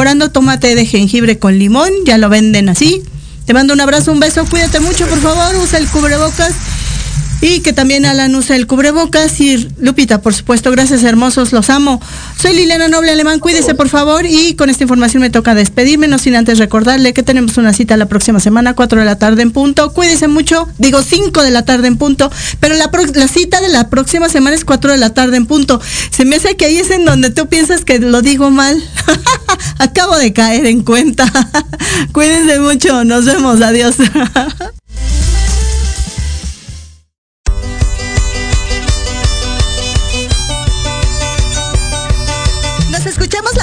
mejorando, de jengibre con limón, ya lo venden así. Te mando un abrazo, un beso, cuídate mucho, por favor, usa el cubrebocas y que también Alan usa el cubrebocas y Lupita, por supuesto, gracias hermosos, los amo. Soy Liliana Noble Alemán, cuídese por favor y con esta información me toca despedirme, no sin antes recordarle que tenemos una cita la próxima semana, 4 de la tarde en punto, cuídese mucho, digo 5 de la tarde en punto, pero la, la cita de la próxima semana es 4 de la tarde en punto. Se me hace que ahí es en donde tú piensas que lo digo mal. Acabo de caer en cuenta. Cuídense mucho, nos vemos, adiós.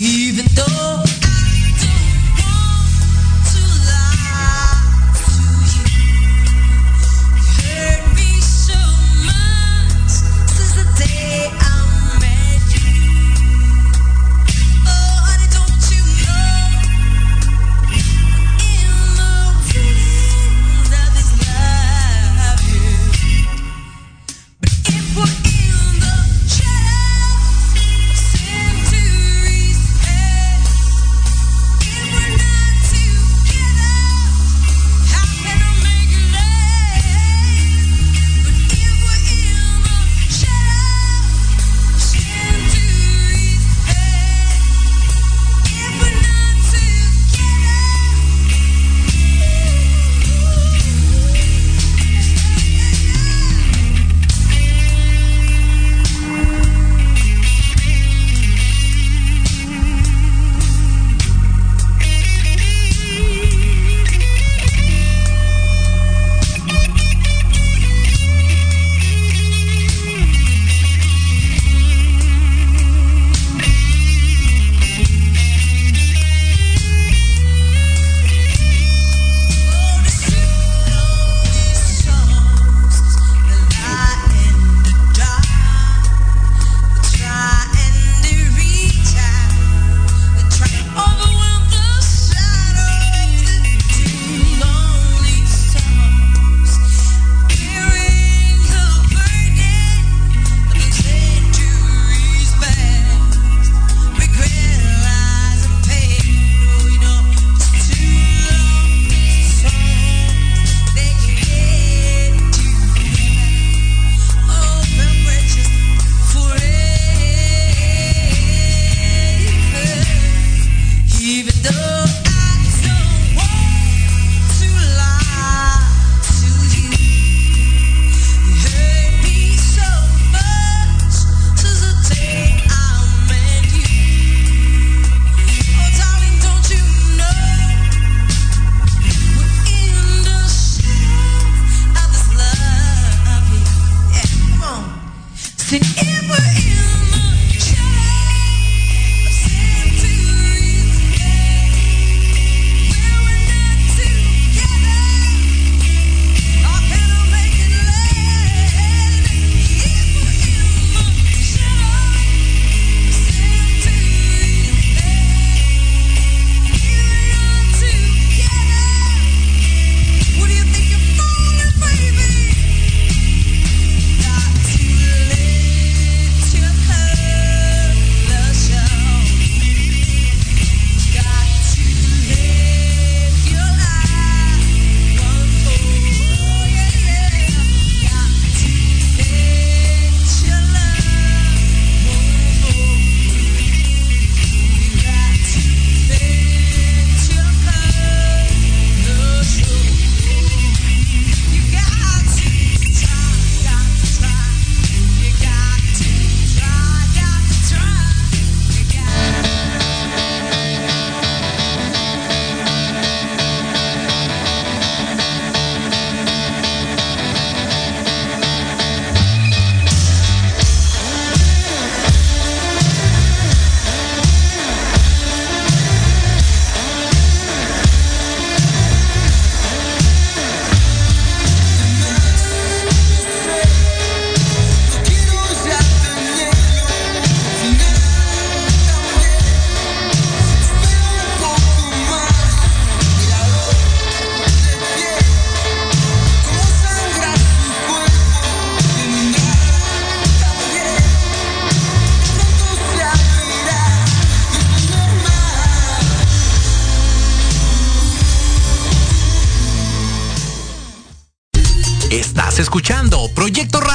even though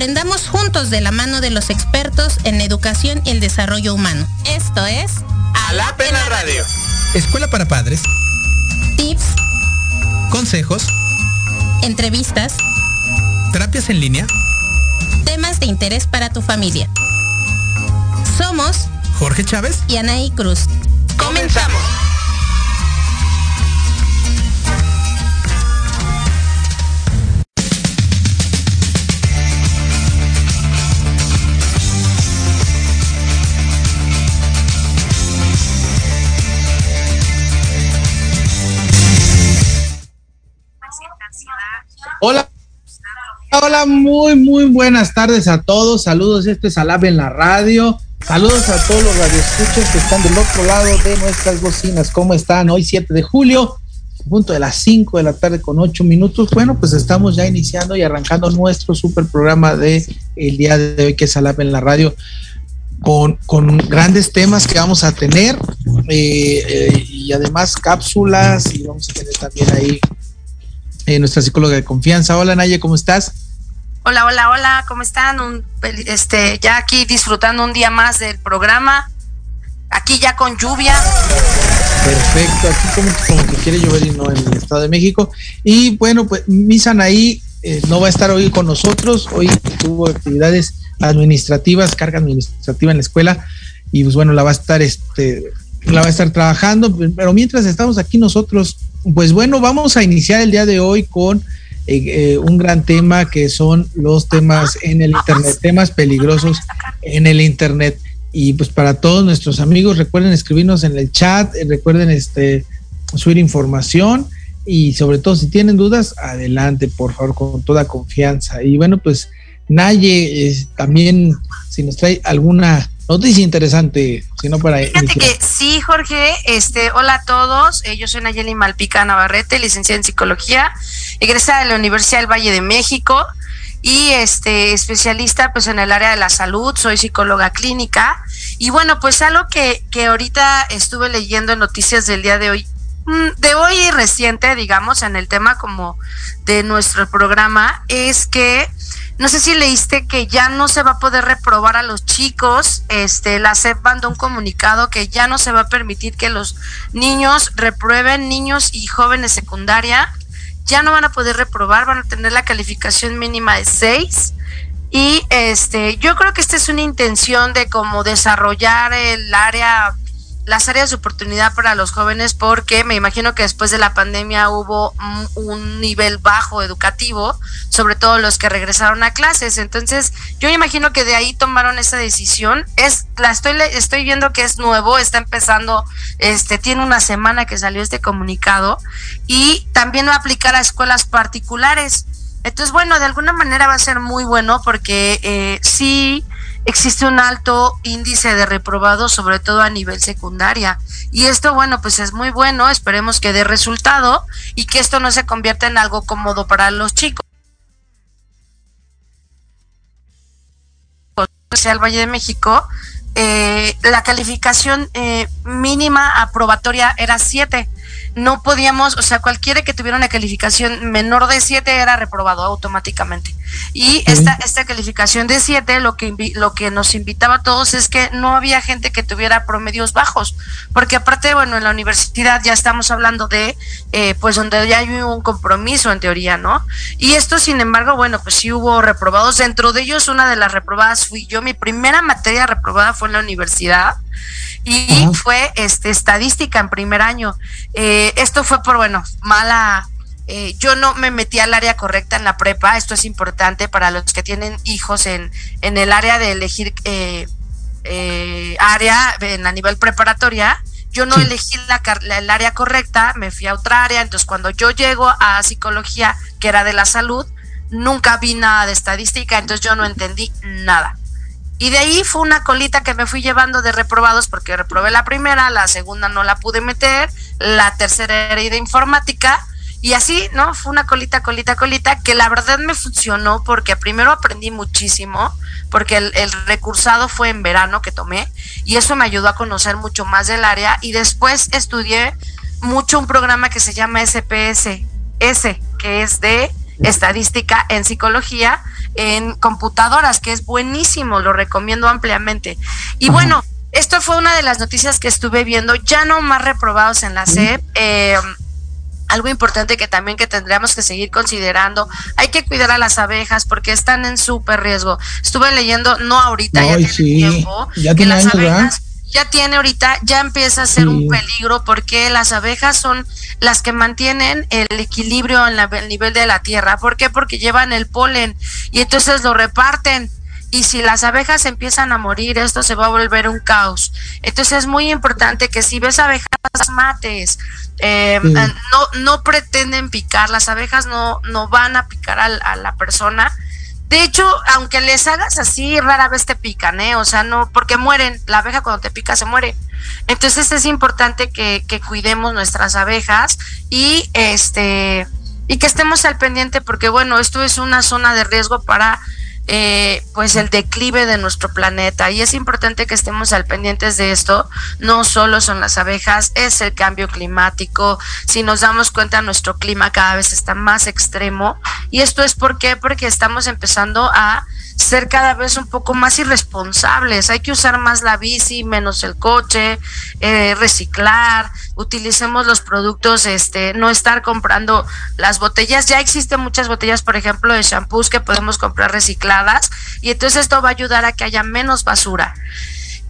Aprendamos juntos de la mano de los expertos en educación y el desarrollo humano. Esto es en la radio. Escuela para padres. Tips. Consejos. Entrevistas. Terapias en línea. Temas de interés para tu familia. Somos Jorge Chávez y Anaí Cruz. Comenzamos. Hola. Hola, muy, muy buenas tardes a todos. Saludos, este es Alab en la radio. Saludos a todos los radioescuchas que están del otro lado de nuestras bocinas. ¿Cómo están? Hoy 7 de julio, punto de las 5 de la tarde con 8 minutos. Bueno, pues estamos ya iniciando y arrancando nuestro super programa de el día de hoy que es Alab en la radio. Con, con, grandes temas que vamos a tener eh, eh, y además cápsulas y vamos a tener también ahí eh, nuestra psicóloga de confianza. Hola Naye, ¿cómo estás? Hola, hola, hola, ¿cómo están? Un, este, ya aquí disfrutando un día más del programa, aquí ya con lluvia. Perfecto, aquí como, como que quiere llover y no en el Estado de México. Y bueno, pues Misan ahí eh, no va a estar hoy con nosotros, hoy tuvo actividades administrativas, carga administrativa en la escuela, y pues bueno, la va a estar, este, la va a estar trabajando, pero mientras estamos aquí nosotros pues bueno, vamos a iniciar el día de hoy con eh, eh, un gran tema que son los temas en el Internet, temas peligrosos en el Internet. Y pues para todos nuestros amigos, recuerden escribirnos en el chat, eh, recuerden este, subir información y sobre todo si tienen dudas, adelante, por favor, con toda confianza. Y bueno, pues Naye también, si nos trae alguna noticia interesante, sino para Fíjate que sí, Jorge, este, hola a todos, eh, yo soy Nayeli Malpica Navarrete, licenciada en psicología, egresada de la Universidad del Valle de México y este especialista pues en el área de la salud, soy psicóloga clínica. Y bueno, pues algo que, que ahorita estuve leyendo en noticias del día de hoy de hoy reciente, digamos, en el tema como de nuestro programa, es que no sé si leíste que ya no se va a poder reprobar a los chicos. Este, la SEP mandó un comunicado que ya no se va a permitir que los niños reprueben, niños y jóvenes secundaria. Ya no van a poder reprobar, van a tener la calificación mínima de 6. Y este, yo creo que esta es una intención de como desarrollar el área las áreas de oportunidad para los jóvenes porque me imagino que después de la pandemia hubo un nivel bajo educativo, sobre todo los que regresaron a clases. Entonces, yo me imagino que de ahí tomaron esa decisión. Es la estoy estoy viendo que es nuevo, está empezando este tiene una semana que salió este comunicado y también va a aplicar a escuelas particulares. Entonces, bueno, de alguna manera va a ser muy bueno porque eh, sí existe un alto índice de reprobados, sobre todo a nivel secundaria. Y esto, bueno, pues es muy bueno, esperemos que dé resultado y que esto no se convierta en algo cómodo para los chicos. al Valle de México, eh, la calificación eh, mínima aprobatoria era 7 no podíamos, o sea, cualquiera que tuviera una calificación menor de 7 era reprobado automáticamente. Y esta, esta calificación de 7 lo que, lo que nos invitaba a todos es que no había gente que tuviera promedios bajos, porque aparte, bueno, en la universidad ya estamos hablando de, eh, pues donde ya hay un compromiso en teoría, ¿no? Y esto, sin embargo, bueno, pues sí hubo reprobados. Dentro de ellos, una de las reprobadas fui yo. Mi primera materia reprobada fue en la universidad y fue este estadística en primer año. Eh, esto fue por, bueno, mala... Eh, yo no me metí al área correcta en la prepa, esto es importante para los que tienen hijos en, en el área de elegir eh, área en a nivel preparatoria, yo no elegí la, el área correcta, me fui a otra área, entonces cuando yo llego a psicología, que era de la salud, nunca vi nada de estadística, entonces yo no entendí nada. Y de ahí fue una colita que me fui llevando de reprobados porque reprobé la primera, la segunda no la pude meter, la tercera era de informática y así, ¿no? Fue una colita, colita, colita, que la verdad me funcionó porque primero aprendí muchísimo, porque el, recursado fue en verano que tomé, y eso me ayudó a conocer mucho más del área, y después estudié mucho un programa que se llama SPS, S, que es de estadística en psicología en computadoras, que es buenísimo, lo recomiendo ampliamente. Y Ajá. bueno, esto fue una de las noticias que estuve viendo, ya no más reprobados en la SEP. Eh, algo importante que también que tendríamos que seguir considerando, hay que cuidar a las abejas porque están en súper riesgo. Estuve leyendo, no ahorita, ya tiene sí. tiempo, Ya que las ¿verdad? Ya tiene ahorita, ya empieza a ser Sí. un peligro porque las abejas son las que mantienen el equilibrio en la- el nivel de la tierra. ¿Por qué? Porque llevan el polen y entonces lo reparten. Y si las abejas empiezan a morir, esto se va a volver un caos. Entonces es muy importante que si ves abejas, las mates. Eh, Sí. eh, no, no pretenden picar, las abejas no, no van a picar a la persona. De hecho, aunque les hagas así, rara vez te pican, ¿eh? O sea, no, porque mueren. La abeja cuando te pica se muere. Entonces es importante que, que cuidemos nuestras abejas y este y que estemos al pendiente porque bueno, esto es una zona de riesgo para eh, pues el declive de nuestro planeta y es importante que estemos al pendientes de esto. No solo son las abejas, es el cambio climático. Si nos damos cuenta, nuestro clima cada vez está más extremo y esto es ¿por qué? porque estamos empezando a ser cada vez un poco más irresponsables. Hay que usar más la bici, menos el coche, eh, reciclar, utilicemos los productos, este, no estar comprando las botellas. Ya existen muchas botellas, por ejemplo, de shampoos que podemos comprar recicladas y entonces esto va a ayudar a que haya menos basura.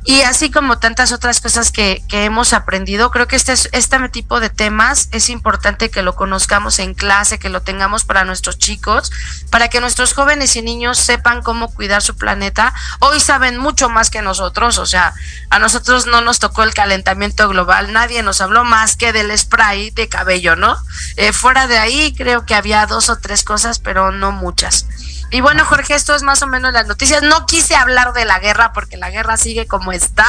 Y así como tantas otras cosas que, hemos aprendido, creo que este, es- este tipo de temas es importante que lo conozcamos en clase, que lo tengamos para nuestros chicos, para que nuestros jóvenes y niños sepan cómo cuidar su planeta. Hoy saben mucho más que nosotros, o sea, a nosotros no nos tocó el calentamiento global, nadie nos habló más que del spray de cabello, ¿no? Eh, fuera de ahí creo que había dos o tres cosas, pero no muchas. Y bueno, Jorge, esto es más o menos las noticias. No quise hablar de la guerra porque la guerra sigue como está.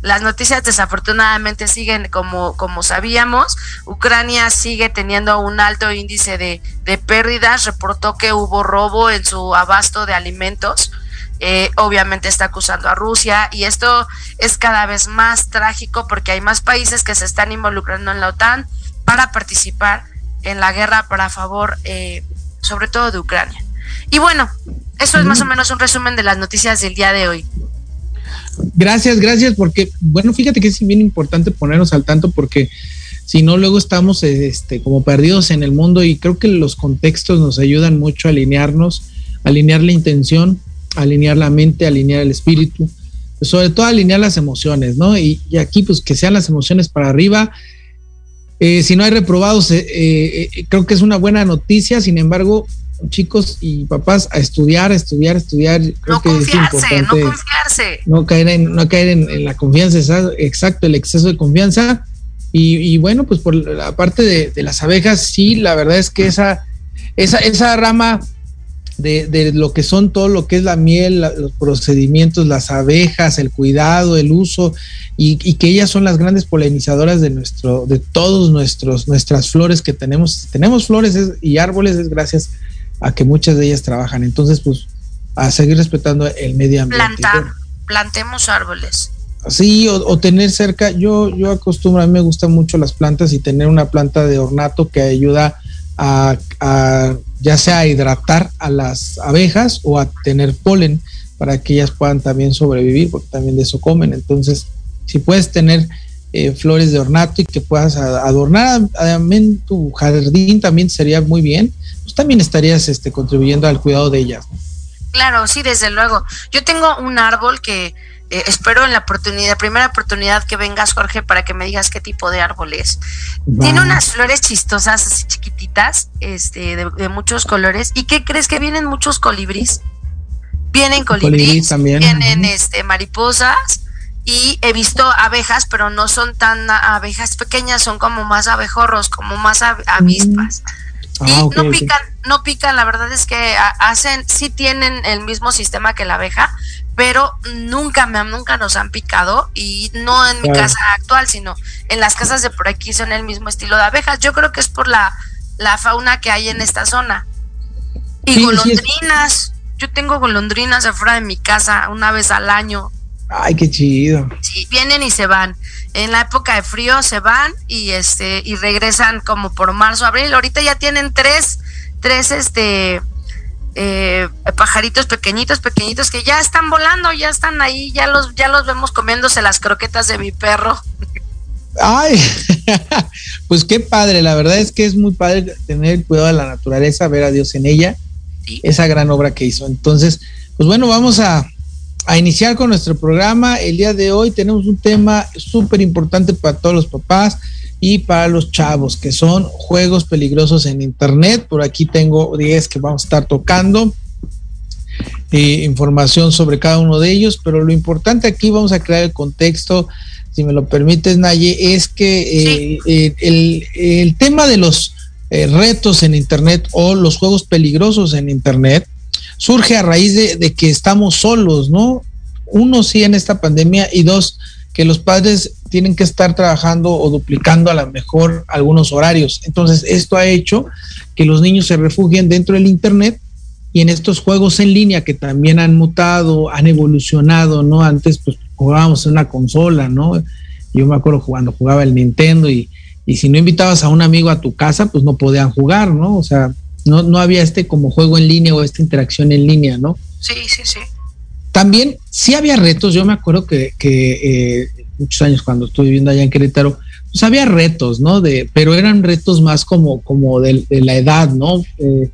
Las noticias desafortunadamente siguen como, como sabíamos. Ucrania sigue teniendo un alto índice de, de pérdidas. Reportó que hubo robo en su abasto de alimentos. Eh, obviamente está acusando a Rusia y esto es cada vez más trágico porque hay más países que se están involucrando en la OTAN para participar en la guerra para favor, eh, sobre todo de Ucrania. Y bueno, eso es más o menos un resumen de las noticias del día de hoy. Gracias, gracias, porque, bueno, fíjate que es bien importante ponernos al tanto porque si no, luego estamos este, como perdidos en el mundo y creo que los contextos nos ayudan mucho a alinearnos, alinear la intención, alinear la mente, alinear el espíritu, sobre todo alinear las emociones, ¿no? Y, y aquí, pues que sean las emociones para arriba. Eh, si no hay reprobados, eh, eh, eh, creo que es una buena noticia, sin embargo, chicos y papás, a estudiar, a estudiar, a estudiar. Creo No que es confiarse, importante no confiarse. no caer en, no caer en, en la confianza, exacto, el exceso de confianza. Y, y bueno, pues por la parte de, de las abejas, sí, la verdad es que esa, esa, esa rama de, de lo que son todo lo que es la miel, la- los procedimientos, las abejas, el cuidado, el uso, y, y que ellas son las grandes polinizadoras de nuestro, de todos nuestros, nuestras flores que tenemos. Tenemos flores es- y árboles es gracias a que muchas de ellas trabajan. Entonces, pues, a seguir respetando el medio ambiente. Plantar, plantemos árboles. Sí, o, o tener cerca, yo, yo acostumbro, a mí me gustan mucho las plantas y tener una planta de ornato que ayuda a, a ya sea a hidratar a las abejas o a tener polen para que ellas puedan también sobrevivir, porque también de eso comen. Entonces, si puedes tener eh, flores de ornato y que puedas adornar también tu jardín, también sería muy bien, también estarías este, contribuyendo al cuidado de ellas. ¿no? Claro, sí, desde luego. Yo tengo un árbol que eh, espero en la oportunidad, primera oportunidad que vengas, Jorge, para que me digas qué tipo de árbol es. Tiene unas flores chistosas, así chiquititas, este, de, de muchos colores. ¿Y qué crees que vienen muchos colibríes? Vienen Colibrí colibríes, también, vienen este, mariposas y he visto abejas, pero no son tan abejas pequeñas, son como más abejorros, como más ab- avispas. Y Ah, no pican, no pican, la verdad es que hacen, sí tienen el mismo sistema que la abeja, pero nunca me nunca nos han picado y no en mi casa actual, sino en las casas de por aquí son el mismo estilo de abejas. Yo creo que es por la, la fauna que hay en esta zona. Y golondrinas. Yo tengo golondrinas afuera de mi casa una vez al año. Ay, qué chido. Sí, vienen y se van. En la época de frío se van y este y regresan como por marzo, abril. Ahorita ya tienen tres, tres este eh, pajaritos pequeñitos, pequeñitos que ya están volando, ya están ahí, ya los, ya los vemos comiéndose las croquetas de mi perro. Ay, pues qué padre, la verdad es que es muy padre tener cuidado de la naturaleza, ver a Dios en ella, esa gran obra que hizo. Entonces, pues bueno, vamos a, a iniciar con nuestro programa. El día de hoy tenemos un tema súper importante para todos los papás y para los chavos, que son juegos peligrosos en Internet. Por aquí tengo 10 que vamos a estar tocando. Eh, información sobre cada uno de ellos, pero lo importante aquí vamos a crear el contexto, si me lo permites, Naye, es que eh, el, el, tema de los eh, retos en Internet o los juegos peligrosos en Internet surge a raíz de, que estamos solos, ¿no? Uno, sí, en esta pandemia y dos, que los padres tienen que estar trabajando o duplicando a lo mejor algunos horarios. Entonces, esto ha hecho que los niños se refugien dentro del Internet y en estos juegos en línea que también han mutado, han evolucionado, ¿no? Antes pues jugábamos en una consola, ¿no? Yo me acuerdo cuando jugaba el Nintendo y, y si no invitabas a un amigo a tu casa, pues no podían jugar, ¿no? O sea, no, no había este como juego en línea o esta interacción en línea, ¿no? Sí, sí, sí. También sí había retos, yo me acuerdo que, que eh, muchos años cuando estuve viviendo allá en Querétaro, pues había retos, ¿no? De, pero eran retos más como, como de, la edad, ¿no? Eh,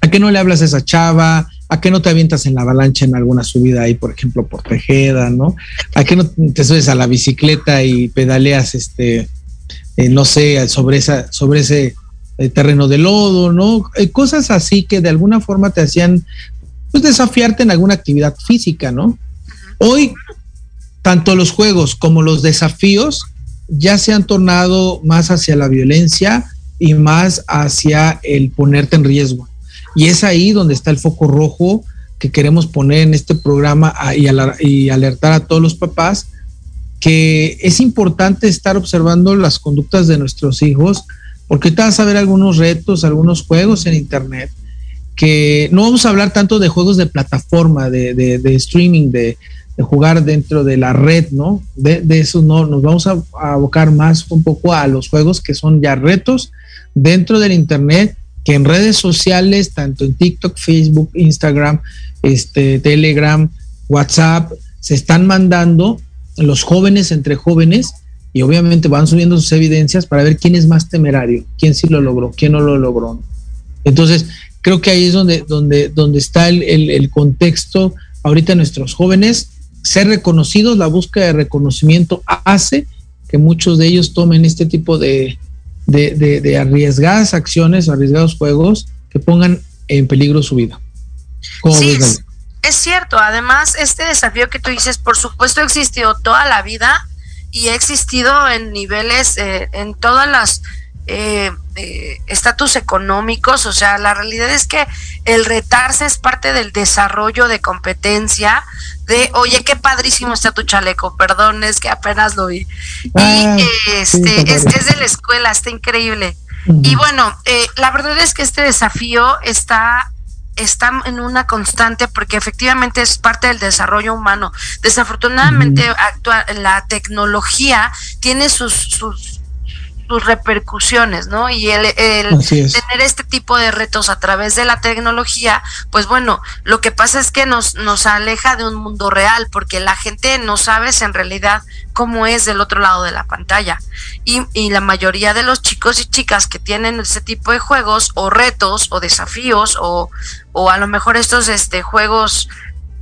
¿A qué no le hablas a esa chava? ¿A qué no te avientas en la avalancha en alguna subida ahí, por ejemplo, por Tejeda, ¿no? ¿A qué no te subes a la bicicleta y pedaleas, este, eh, no sé, sobre, esa, sobre ese el terreno de lodo, ¿no? Eh, cosas así que de alguna forma te hacían pues, desafiarte en alguna actividad física, ¿no? Hoy, tanto los juegos como los desafíos ya se han tornado más hacia la violencia y más hacia el ponerte en riesgo. Y es ahí donde está el foco rojo que queremos poner en este programa y alertar a todos los papás que es importante estar observando las conductas de nuestros hijos, porque te vas a ver algunos retos, algunos juegos en Internet, que no vamos a hablar tanto de juegos de plataforma, de, de, streaming, de, de, jugar dentro de la red, ¿no? De, eso no, nos vamos a, abocar más un poco a los juegos que son ya retos dentro del Internet, que en redes sociales, tanto en TikTok, Facebook, Instagram, este, Telegram, WhatsApp, se están mandando los jóvenes entre jóvenes y obviamente van subiendo sus evidencias para ver quién es más temerario, quién sí lo logró, quién no lo logró. Entonces, creo que ahí es donde, donde, donde está el, el, contexto ahorita nuestros jóvenes, ser reconocidos, la búsqueda de reconocimiento hace que muchos de ellos tomen este tipo de, de, de, arriesgadas acciones, arriesgados juegos que pongan en peligro su vida. sí, es cierto, además este desafío que tú dices, por supuesto existió toda la vida y ha existido en niveles, eh, en todas las eh, eh, estatus económicos, o sea, la realidad es que el retarse es parte del desarrollo de competencia, de, oye, qué padrísimo está tu chaleco, perdón, es que apenas lo vi. y ah, este, es, es, de la escuela, está increíble. Y bueno, la verdad es que este desafío está está en una constante porque efectivamente es parte del desarrollo humano. Desafortunadamente, actual, la tecnología tiene sus, sus sus repercusiones, ¿no? Y el, tener este tipo de retos a través de la tecnología, pues bueno, lo que pasa es que nos, nos aleja de un mundo real, porque la gente no sabe en realidad cómo es del otro lado de la pantalla. Y, y la mayoría de los chicos y chicas que tienen ese tipo de juegos o retos o desafíos o, o a lo mejor estos este, juegos,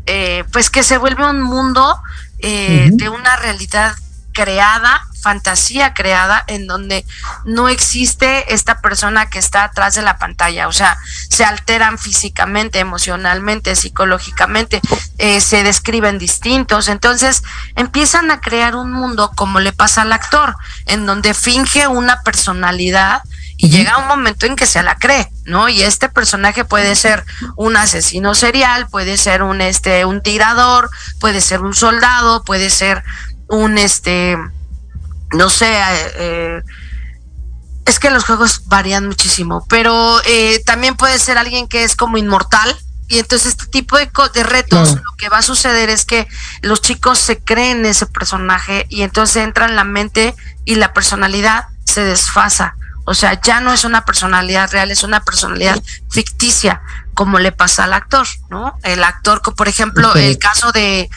eh, pues que se vuelve un mundo eh, de una realidad creada, fantasía creada, en donde no existe esta persona que está atrás de la pantalla. O sea, se alteran físicamente, emocionalmente, psicológicamente, eh, se describen distintos. Entonces, empiezan a crear un mundo como le pasa al actor, en donde finge una personalidad y llega un momento en que se la cree, ¿no? Y este personaje puede ser un asesino serial, puede ser un este un tirador, puede ser un soldado, puede ser un este no sé, eh, es que los juegos varían muchísimo, pero eh, también puede ser alguien que es como inmortal, y entonces este tipo de, de retos, lo que va a suceder es que los chicos se creen ese personaje y entonces entra en la mente y la personalidad se desfasa. O sea, ya no es una personalidad real, es una personalidad ficticia, como le pasa al actor, ¿no? El actor, por ejemplo, el caso de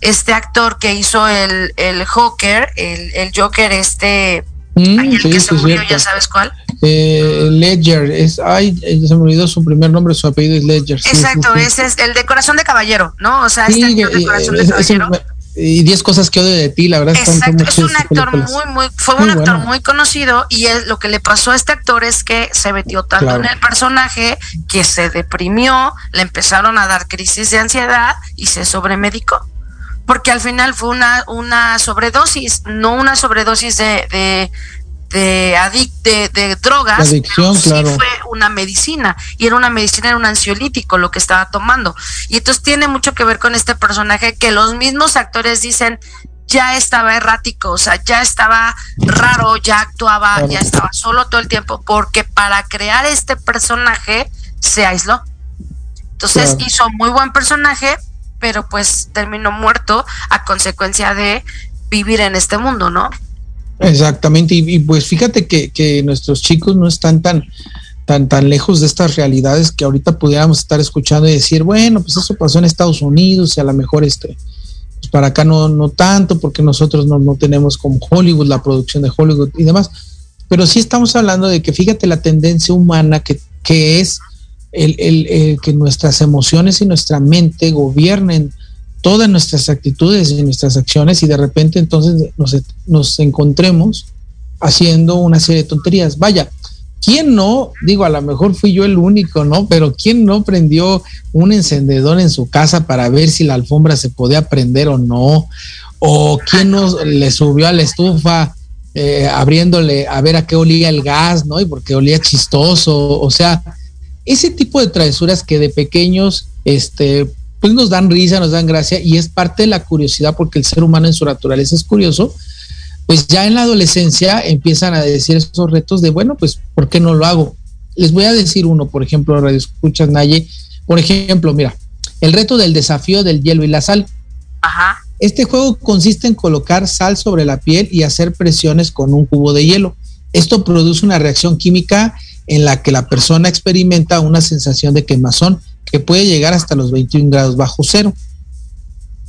este actor que hizo el, el Joker, el, el Joker, este, mm, el que se murió, ya sabes cuál. Eh, Ledger, es, ay, se me olvidó su primer nombre, su apellido es Ledger. Exacto, ese es el de Corazón de Caballero, ¿no? O sea, este actor de Corazón de Caballero. Y 10 cosas que odio de ti, la verdad. Exacto, es un actor muy, muy, fue un actor muy conocido y es, lo que le pasó a este actor es que se metió tanto en el personaje que se deprimió, le empezaron a dar crisis de ansiedad y se sobremedicó. Porque al final fue una, una sobredosis, no una sobredosis de, de adic de, de, drogas, adicción, sí claro. fue una medicina y era una medicina, era un ansiolítico lo que estaba tomando. Y entonces tiene mucho que ver con este personaje que los mismos actores dicen ya estaba errático, o sea, ya estaba raro, ya actuaba, claro. ya estaba solo todo el tiempo, porque para crear este personaje se aisló. Entonces claro. hizo muy buen personaje, pero pues terminó muerto a consecuencia de vivir en este mundo, ¿no? Exactamente, y, pues fíjate que, que, nuestros chicos no están tan, tan, tan lejos de estas realidades que ahorita pudiéramos estar escuchando y decir, bueno, pues eso pasó en Estados Unidos y a lo mejor este, pues para acá no, no tanto, porque nosotros no, no tenemos como Hollywood, la producción de Hollywood y demás, pero sí estamos hablando de que fíjate la tendencia humana que, que es el, el, el que nuestras emociones y nuestra mente gobiernen todas nuestras actitudes y nuestras acciones y de repente entonces nos, nos, encontremos haciendo una serie de tonterías. Vaya, ¿quién no? Digo, a lo mejor fui yo el único, ¿no? Pero ¿quién no prendió un encendedor en su casa para ver si la alfombra se podía prender o no? ¿O quién no le subió a la estufa eh, abriéndole a ver a qué olía el gas, ¿no? Y porque olía chistoso, o sea, ese tipo de travesuras que de pequeños, este, pues nos dan risa, nos dan gracia y es parte de la curiosidad porque el ser humano en su naturaleza es curioso, pues ya en la adolescencia empiezan a decir esos retos de, bueno, pues, ¿por qué no lo hago? Les voy a decir uno, por ejemplo, Radio Escuchas Naye, por ejemplo, mira, el reto del desafío del hielo y la sal. Ajá. Este juego consiste en colocar sal sobre la piel y hacer presiones con un cubo de hielo. Esto produce una reacción química en la que la persona experimenta una sensación de quemazón que puede llegar hasta los 21 grados bajo cero.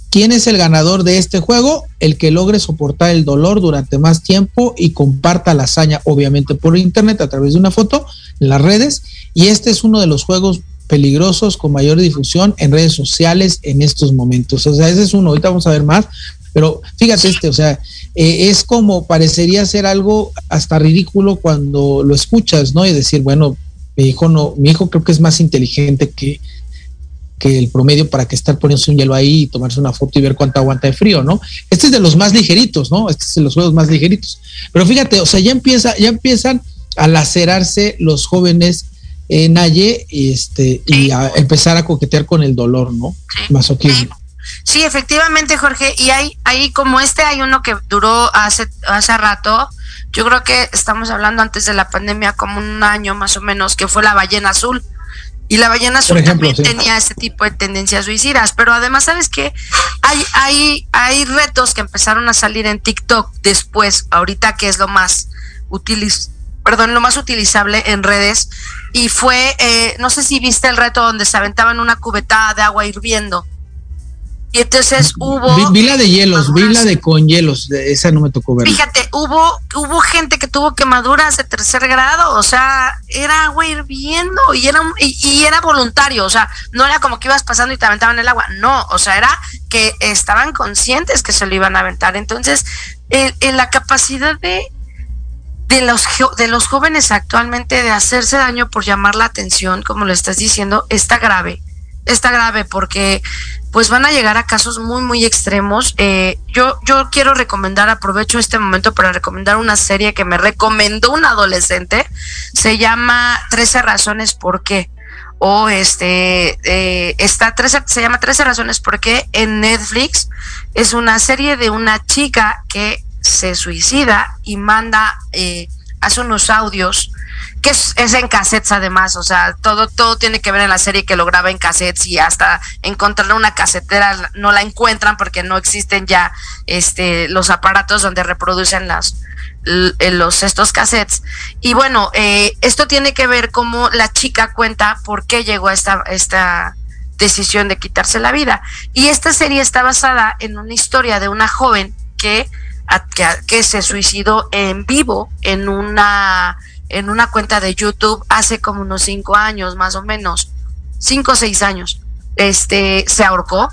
¿Quién es el ganador de este juego? El que logre soportar el dolor durante más tiempo y comparta la hazaña, obviamente por internet, a través de una foto en las redes. Y este es uno de los juegos peligrosos con mayor difusión en redes sociales en estos momentos. O sea, ese es uno, ahorita vamos a ver más, pero fíjate este, o sea, eh, es como parecería ser algo hasta ridículo cuando lo escuchas, ¿no? Y decir, bueno, mi hijo no, mi hijo creo que es más inteligente que, que el promedio para que estar poniéndose un hielo ahí y tomarse una foto y ver cuánto aguanta de frío, ¿no? Este es de los más ligeritos, ¿no? Este es de los juegos más ligeritos. Pero fíjate, o sea, ya empieza, ya empiezan a lacerarse los jóvenes en Naye este, y a empezar a coquetear con el dolor, ¿no? Masoquismo. Sí, efectivamente, Jorge. Y hay, hay como este, hay uno que duró hace, hace rato. Yo creo que estamos hablando antes de la pandemia, como un año más o menos, que fue la ballena azul. Y la ballena azul ejemplo, también sí. tenía ese tipo de tendencias suicidas. Pero además, ¿sabes qué? Hay, hay, hay retos que empezaron a salir en TikTok después, ahorita que es lo más utiliz perdón, lo más utilizable en redes. Y fue, eh, no sé si viste el reto donde se aventaban una cubetada de agua hirviendo. Y entonces hubo. Vi, vi la de hielos, vi la de con hielos, esa no me tocó ver. Fíjate, hubo, hubo gente que tuvo quemaduras de tercer grado, o sea, era agua hirviendo y era, y, y, era voluntario, o sea, no era como que ibas pasando y te aventaban el agua, no, o sea, era que estaban conscientes que se lo iban a aventar. Entonces, en, en la capacidad de, de los, de los jóvenes actualmente de hacerse daño por llamar la atención, como lo estás diciendo, está grave. Está grave porque pues van a llegar a casos muy, muy extremos. Eh, yo, yo quiero recomendar, aprovecho este momento para recomendar una serie que me recomendó un adolescente. Se llama 13 razones por qué. O este, eh, está 13, se llama 13 razones por qué en Netflix. Es una serie de una chica que se suicida y manda, eh, hace unos audios que es, en cassettes además, o sea, todo, todo tiene que ver en la serie que lo graba en cassettes y hasta encontrar una casetera no la encuentran porque no existen ya este los aparatos donde reproducen las los estos cassettes. Y bueno eh, esto tiene que ver como la chica cuenta por qué llegó a esta esta decisión de quitarse la vida. Y esta serie está basada en una historia de una joven que que, se suicidó en vivo en una en una cuenta de YouTube hace como unos cinco años, más o menos, cinco o seis años. Este se ahorcó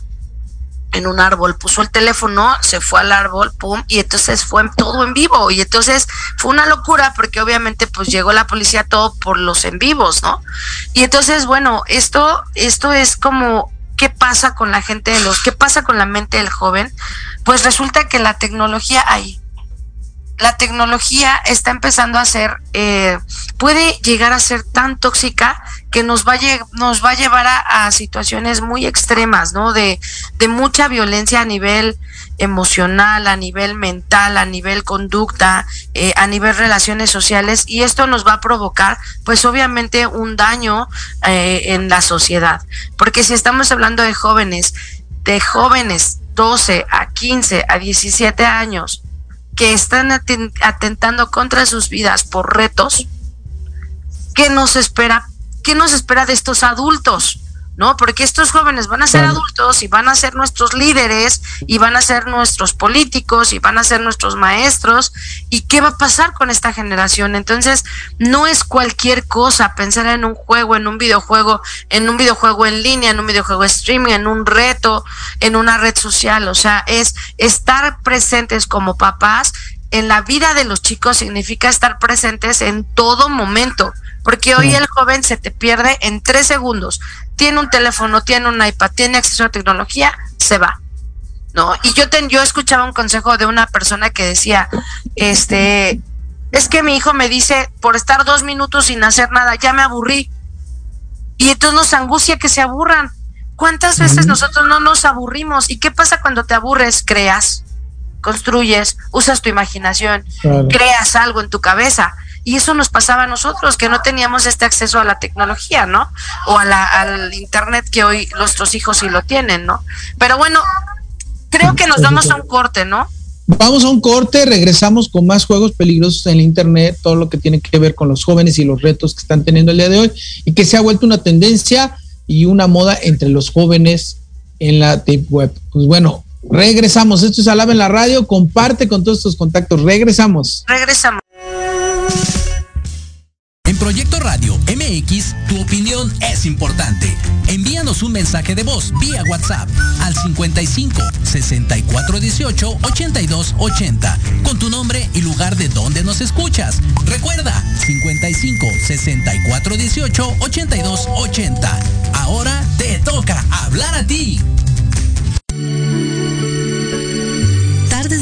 en un árbol, puso el teléfono, se fue al árbol, pum, y entonces fue todo en vivo. Y entonces fue una locura porque obviamente pues llegó la policía todo por los en vivos, ¿no? Y entonces, bueno, esto, esto es como qué pasa con la gente de los, qué pasa con la mente del joven. Pues resulta que la tecnología hay la tecnología está empezando a ser, eh, puede llegar a ser tan tóxica que nos va a, nos va a llevar a, situaciones muy extremas, ¿no? De, de mucha violencia a nivel emocional, a nivel mental, a nivel conducta, eh, a nivel relaciones sociales y esto nos va a provocar pues obviamente un daño eh, en la sociedad. Porque si estamos hablando de jóvenes, de jóvenes 12 a 15 a 17 años, que están atentando contra sus vidas por retos, ¿qué nos espera? ¿Qué nos espera de estos adultos? ¿No? Porque estos jóvenes van a ser adultos y van a ser nuestros líderes y van a ser nuestros políticos y van a ser nuestros maestros. ¿Y qué va a pasar con esta generación? Entonces, no es cualquier cosa pensar en un juego, en un videojuego, en un videojuego en línea, en un videojuego streaming, en un reto, en una red social. O sea, es estar presentes como papás en la vida de los chicos significa estar presentes en todo momento porque hoy el joven se te pierde en tres segundos. Tiene un teléfono, tiene un iPad, tiene acceso a tecnología, se va. ¿No? Y yo ten, yo escuchaba un consejo de una persona que decía, este, es que mi hijo me dice, por estar dos minutos sin hacer nada, ya me aburrí. Y entonces nos angustia que se aburran. ¿Cuántas veces nosotros no nos aburrimos? ¿Y qué pasa cuando te aburres? Creas, construyes, usas tu imaginación, creas algo en tu cabeza. Y eso nos pasaba a nosotros, que no teníamos este acceso a la tecnología, ¿no? O a la, al Internet que hoy nuestros hijos sí lo tienen, ¿no? Pero bueno, creo que nos vamos a un corte, ¿no? Vamos a un corte, regresamos con más juegos peligrosos en el Internet, todo lo que tiene que ver con los jóvenes y los retos que están teniendo el día de hoy y que se ha vuelto una tendencia y una moda entre los jóvenes en la Deep Web. Pues bueno, regresamos. Esto es Alaba en la radio. Comparte con todos estos contactos. Regresamos. Regresamos. En Proyecto Radio MX, tu opinión es importante. Envíanos un mensaje de voz vía WhatsApp al 55 64 18 82 80 con tu nombre y lugar de donde nos escuchas. Recuerda 55 64 18 82 80. Ahora te toca hablar a ti.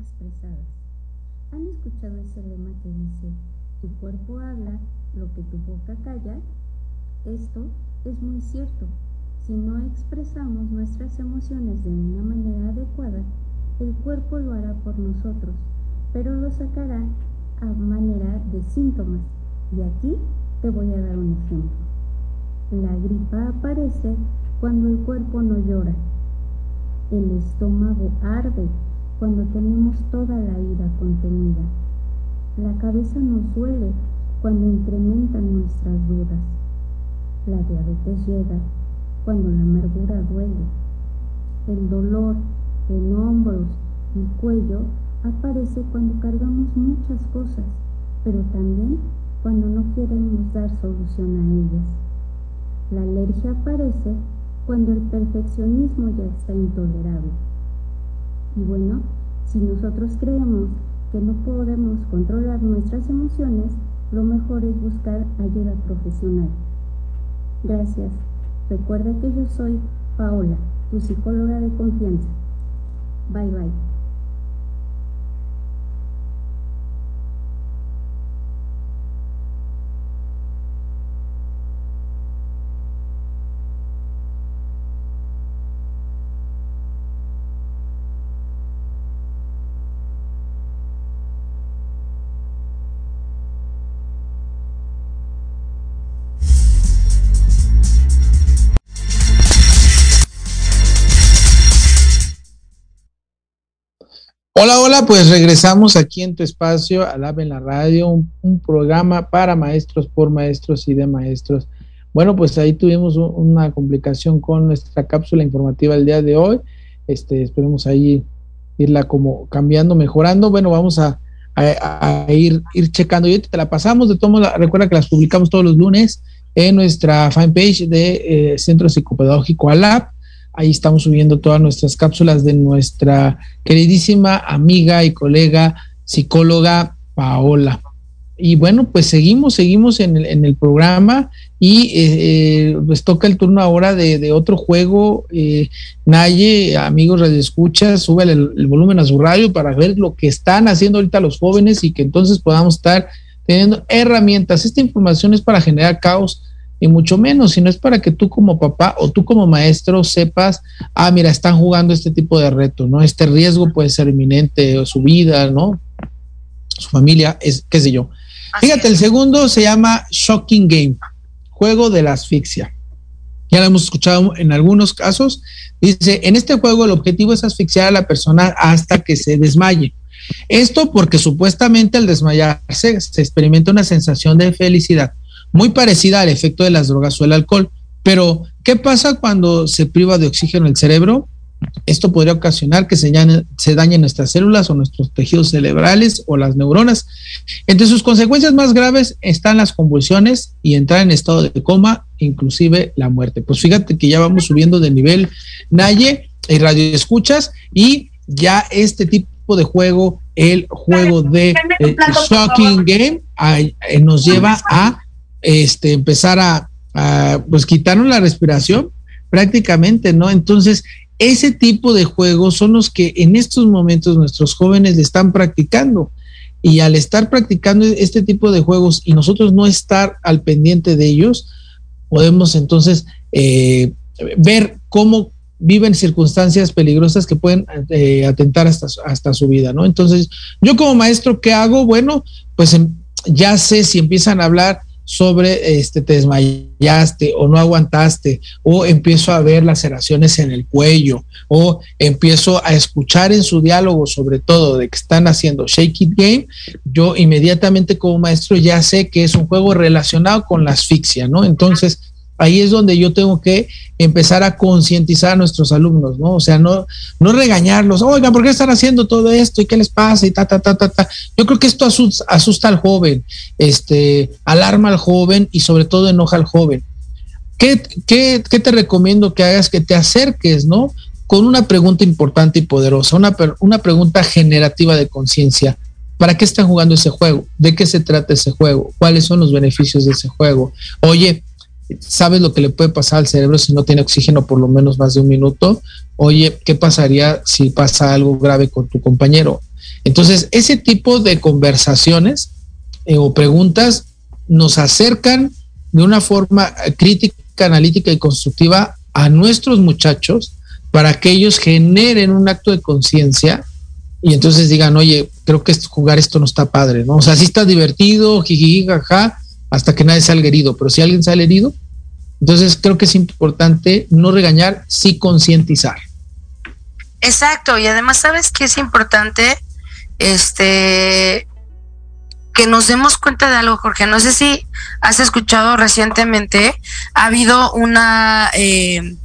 Expresadas. ¿Han escuchado ese lema que dice, tu cuerpo habla lo que tu boca calla? Esto es muy cierto. Si no expresamos nuestras emociones de una manera adecuada, el cuerpo lo hará por nosotros, pero lo sacará a manera de síntomas. Y aquí te voy a dar un ejemplo. La gripa aparece cuando el cuerpo no llora. El estómago arde cuando tenemos toda la ira contenida. La cabeza nos duele cuando incrementan nuestras dudas. La diabetes llega cuando la amargura duele. El dolor en hombros y cuello aparece cuando cargamos muchas cosas, pero también cuando no queremos dar solución a ellas. La alergia aparece cuando el perfeccionismo ya está intolerable. Y bueno, si nosotros creemos que no podemos controlar nuestras emociones, lo mejor es buscar ayuda profesional. Gracias. Recuerda que yo soy Paola, tu psicóloga de confianza. Bye bye. Hola, hola, pues regresamos aquí en tu espacio, Alab en la radio, un, programa para maestros, por maestros y de maestros. Bueno, pues ahí tuvimos un, una complicación con nuestra cápsula informativa el día de hoy. Este, esperemos ahí irla como cambiando, mejorando. Bueno, vamos a, ir, ir checando. Y te la pasamos, de todo recuerda que las publicamos todos los lunes en nuestra fanpage de eh, Centro Psicopedagógico Alab Ahí estamos subiendo todas nuestras cápsulas de nuestra queridísima amiga y colega psicóloga Paola. Y bueno, pues seguimos, seguimos en el, en el programa y eh, pues toca el turno ahora de, de otro juego. Eh, Naye, amigos Radio Escucha, sube el, el, volumen a su radio para ver lo que están haciendo ahorita los jóvenes y que entonces podamos estar teniendo herramientas. Esta información es para generar caos y mucho menos, sino es para que tú como papá o tú como maestro sepas, ah, mira, están jugando este tipo de reto, ¿no? Este riesgo puede ser inminente, o su vida, ¿no? Su familia, es, qué sé yo. Así Fíjate, es. el segundo se llama Shocking Game, juego de la asfixia. Ya lo hemos escuchado en algunos casos. Dice, en este juego el objetivo es asfixiar a la persona hasta que se desmaye. Esto porque supuestamente al desmayarse se experimenta una sensación de felicidad muy parecida al efecto de las drogas o el alcohol. Pero, ¿qué pasa cuando se priva de oxígeno el cerebro? Esto podría ocasionar que se, dañen nuestras células o nuestros tejidos cerebrales o las neuronas. Entre sus consecuencias más graves están las convulsiones y entrar en estado de coma, inclusive la muerte. Pues fíjate que ya vamos subiendo de nivel Naye y radio escuchas y ya este tipo de juego, el juego de el Shocking Game, a, a, nos lleva a este, empezar a, a, pues quitaron la respiración prácticamente, ¿no? Entonces, ese tipo de juegos son los que en estos momentos nuestros jóvenes están practicando. Y al estar practicando este tipo de juegos y nosotros no estar al pendiente de ellos, podemos entonces eh, ver cómo viven circunstancias peligrosas que pueden eh, atentar hasta, hasta su vida, ¿no? Entonces, yo como maestro, ¿qué hago? Bueno, pues ya sé si empiezan a hablar sobre este te desmayaste o no aguantaste o empiezo a ver laceraciones en el cuello o empiezo a escuchar en su diálogo sobre todo de que están haciendo shake it game, yo inmediatamente como maestro ya sé que es un juego relacionado con la asfixia, ¿no? Entonces, ahí es donde yo tengo que empezar a concientizar a nuestros alumnos, ¿no? O sea, no, no regañarlos, oigan, ¿por qué están haciendo todo esto? ¿Y qué les pasa? Y ta, ta, ta, ta, ta. Yo creo que esto asusta, asusta al joven, este, alarma al joven y sobre todo enoja al joven. ¿qué, qué, qué te recomiendo que hagas? Que te acerques, ¿no? Con una pregunta importante y poderosa, una, una pregunta generativa de conciencia. ¿Para qué están jugando ese juego? ¿De qué se trata ese juego? ¿Cuáles son los beneficios de ese juego? Oye, ¿sabes lo que le puede pasar al cerebro si no tiene oxígeno por lo menos más de un minuto? Oye, ¿qué pasaría si pasa algo grave con tu compañero? Entonces, ese tipo de conversaciones eh, o preguntas nos acercan de una forma crítica, analítica y constructiva a nuestros muchachos para que ellos generen un acto de conciencia y entonces digan, oye, creo que jugar esto no está padre, ¿no? O sea, sí está divertido, jiji, jaja, hasta que nadie salga herido, pero si alguien sale herido, entonces creo que es importante no regañar, sí concientizar. Exacto, y además sabes que es importante este que nos demos cuenta de algo, Jorge. No sé si has escuchado recientemente, ha habido una eh,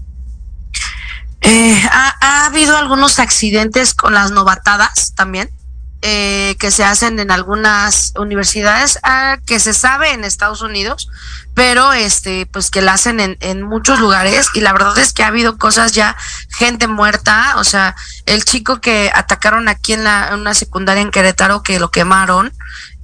eh, ha, habido algunos accidentes con las novatadas también. Eh, que se hacen en algunas universidades ah, que se sabe en Estados Unidos, pero este, pues que la hacen en, muchos lugares y la verdad es que ha habido cosas ya, gente muerta, o sea, el chico que atacaron aquí en, la, una secundaria en Querétaro que lo quemaron,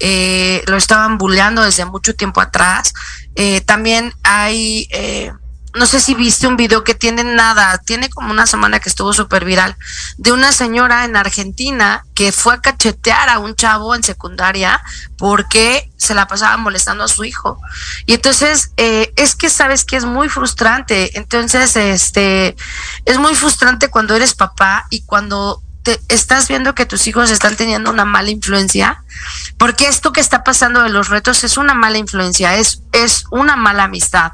eh, lo estaban bulleando desde mucho tiempo atrás. Eh, también hay eh, no sé si viste un video que tiene nada, tiene como una semana que estuvo súper viral, de una señora en Argentina que fue a cachetear a un chavo en secundaria porque se la pasaba molestando a su hijo. Y entonces, eh, es que sabes que es muy frustrante. Entonces, este, es muy frustrante cuando eres papá y cuando te estás viendo que tus hijos están teniendo una mala influencia, porque esto que está pasando de los retos es una mala influencia, es, es una mala amistad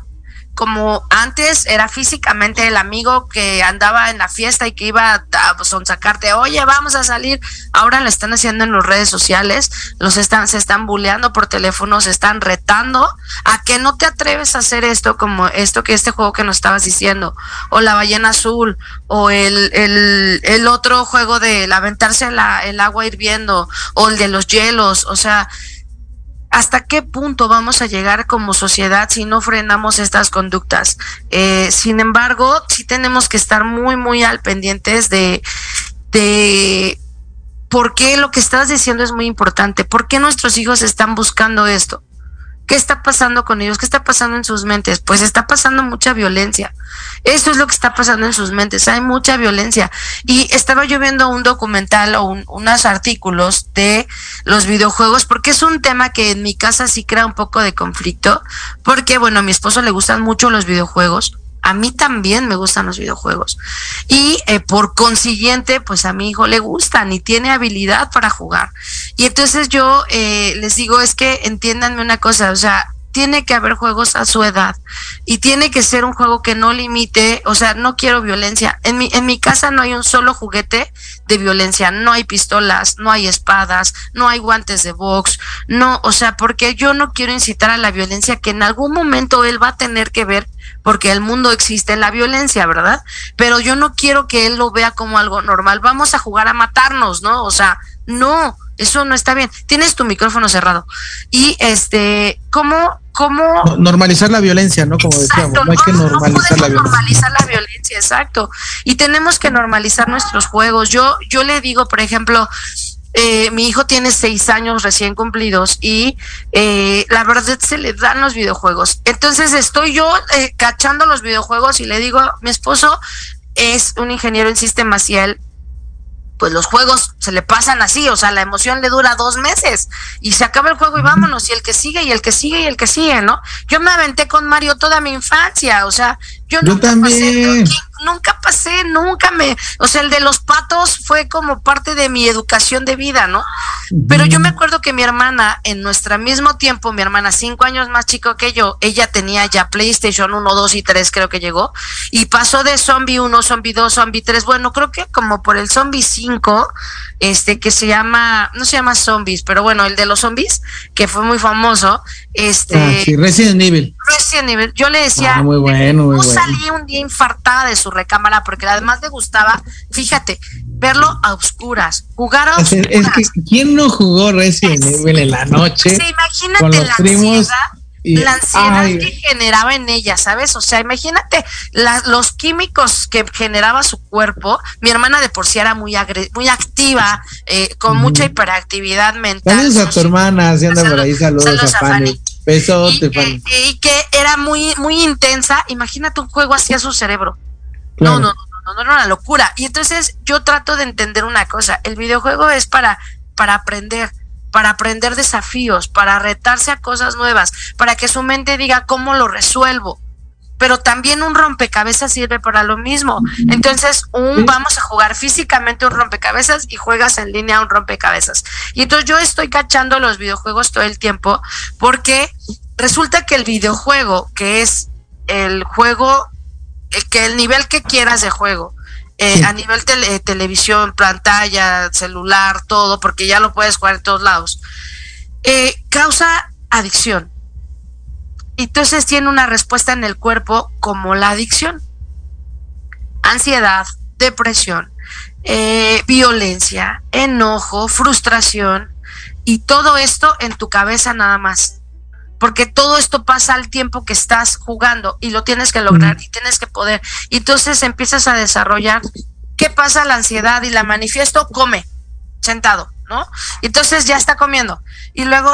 como antes era físicamente el amigo que andaba en la fiesta y que iba a pues, sacarte, oye, vamos a salir. Ahora lo están haciendo en las redes sociales, los están, se están bulleando por teléfono, se están retando. A que no te atreves a hacer esto como esto que este juego que nos estabas diciendo, o la ballena azul, o el, el, el otro juego de aventarse la, el agua hirviendo, o el de los hielos, o sea, hasta qué punto vamos a llegar como sociedad si no frenamos estas conductas. Eh, sin embargo, sí tenemos que estar muy, muy al pendientes de, de por qué lo que estás diciendo es muy importante, por qué nuestros hijos están buscando esto. ¿Qué está pasando con ellos? ¿Qué está pasando en sus mentes? Pues está pasando mucha violencia. Eso es lo que está pasando en sus mentes. Hay mucha violencia. Y estaba yo viendo un documental o unos artículos de los videojuegos porque es un tema que en mi casa sí crea un poco de conflicto. Porque, bueno, a mi esposo le gustan mucho los videojuegos a mí también me gustan los videojuegos. Y eh, por consiguiente, pues a mi hijo le gustan y tiene habilidad para jugar. Y entonces yo eh, les digo, es que entiéndanme una cosa, o sea, tiene que haber juegos a su edad y tiene que ser un juego que no limite, o sea, no quiero violencia. En mi, en mi casa no hay un solo juguete de violencia, no hay pistolas, no hay espadas, no hay guantes de box, no, o sea, porque yo no quiero incitar a la violencia que en algún momento él va a tener que ver porque el mundo existe en la violencia, ¿verdad? Pero yo no quiero que él lo vea como algo normal. Vamos a jugar a matarnos, ¿no? O sea, no, eso no está bien. Tienes tu micrófono cerrado. Y este, ¿cómo, cómo? normalizar la violencia, ¿no? Como decíamos, no hay que normalizar la violencia. Normalizar la violencia, exacto. Y tenemos que normalizar nuestros juegos. Yo, yo le digo, por ejemplo, eh, mi hijo tiene seis años recién cumplidos y eh, la verdad se le dan los videojuegos. Entonces estoy yo eh, cachando los videojuegos y le digo, mi esposo es un ingeniero en sistemas y él pues los juegos se le pasan así, o sea, la emoción le dura dos meses y se acaba el juego y vámonos, y el que sigue, y el que sigue, y el que sigue, ¿no? Yo me aventé con Mario toda mi infancia, o sea, yo, nunca también. pasé, nunca pasé, nunca me, o sea, el de los patos fue como parte de mi educación de vida, ¿no? Pero yo me acuerdo que mi hermana, en nuestro mismo tiempo, mi hermana cinco años más chico que yo, ella tenía ya PlayStation 1, 2 y 3 creo que llegó, y pasó de Zombie 1, Zombie 2, Zombie 3, bueno, creo que como por el Zombie 5, este, que se llama, no se llama Zombies, pero bueno, el de los zombies, que fue muy famoso, este... Ah, sí, Resident Evil. Resident Evil, yo le decía... Ah, muy bueno, muy salí un día infartada de su recámara porque además le gustaba, fíjate, verlo a oscuras, jugar a oscuras. Es, que, ¿quién no jugó Resident Evil en la noche? Imagínate la primos. la ansiedad que generaba en ella, ¿sabes? O sea, imagínate los químicos que generaba su cuerpo. Mi hermana de por sí era muy, muy activa, eh, con mucha hiperactividad mental. Saludos a tu hermana, si anda por ahí, saludos, a, Fanny. Besote, Fanny. y que era muy, muy intensa. Imagínate un juego hacia su cerebro. No, no, no, no, no, no, una locura. Y entonces yo trato de entender una cosa. El videojuego es para, para aprender para aprender desafíos, para retarse a cosas nuevas, para que su mente diga cómo lo resuelvo. Pero también un rompecabezas sirve para lo mismo. Entonces, un vamos a jugar físicamente un rompecabezas y juegas en línea un rompecabezas. Y entonces yo estoy cachando los videojuegos todo el tiempo porque resulta que el videojuego, que es el juego, que el nivel que quieras de juego, eh, a nivel de televisión, pantalla, celular, todo, porque ya lo puedes jugar en todos lados, eh, causa adicción. Entonces tiene una respuesta en el cuerpo como la adicción. Ansiedad, depresión, eh, violencia, enojo, frustración y todo esto en tu cabeza nada más porque todo esto pasa al tiempo que estás jugando y lo tienes que lograr y tienes que poder. Y entonces empiezas a desarrollar qué pasa la ansiedad y la manifiesto, come, sentado, ¿no? Entonces ya está comiendo. Y luego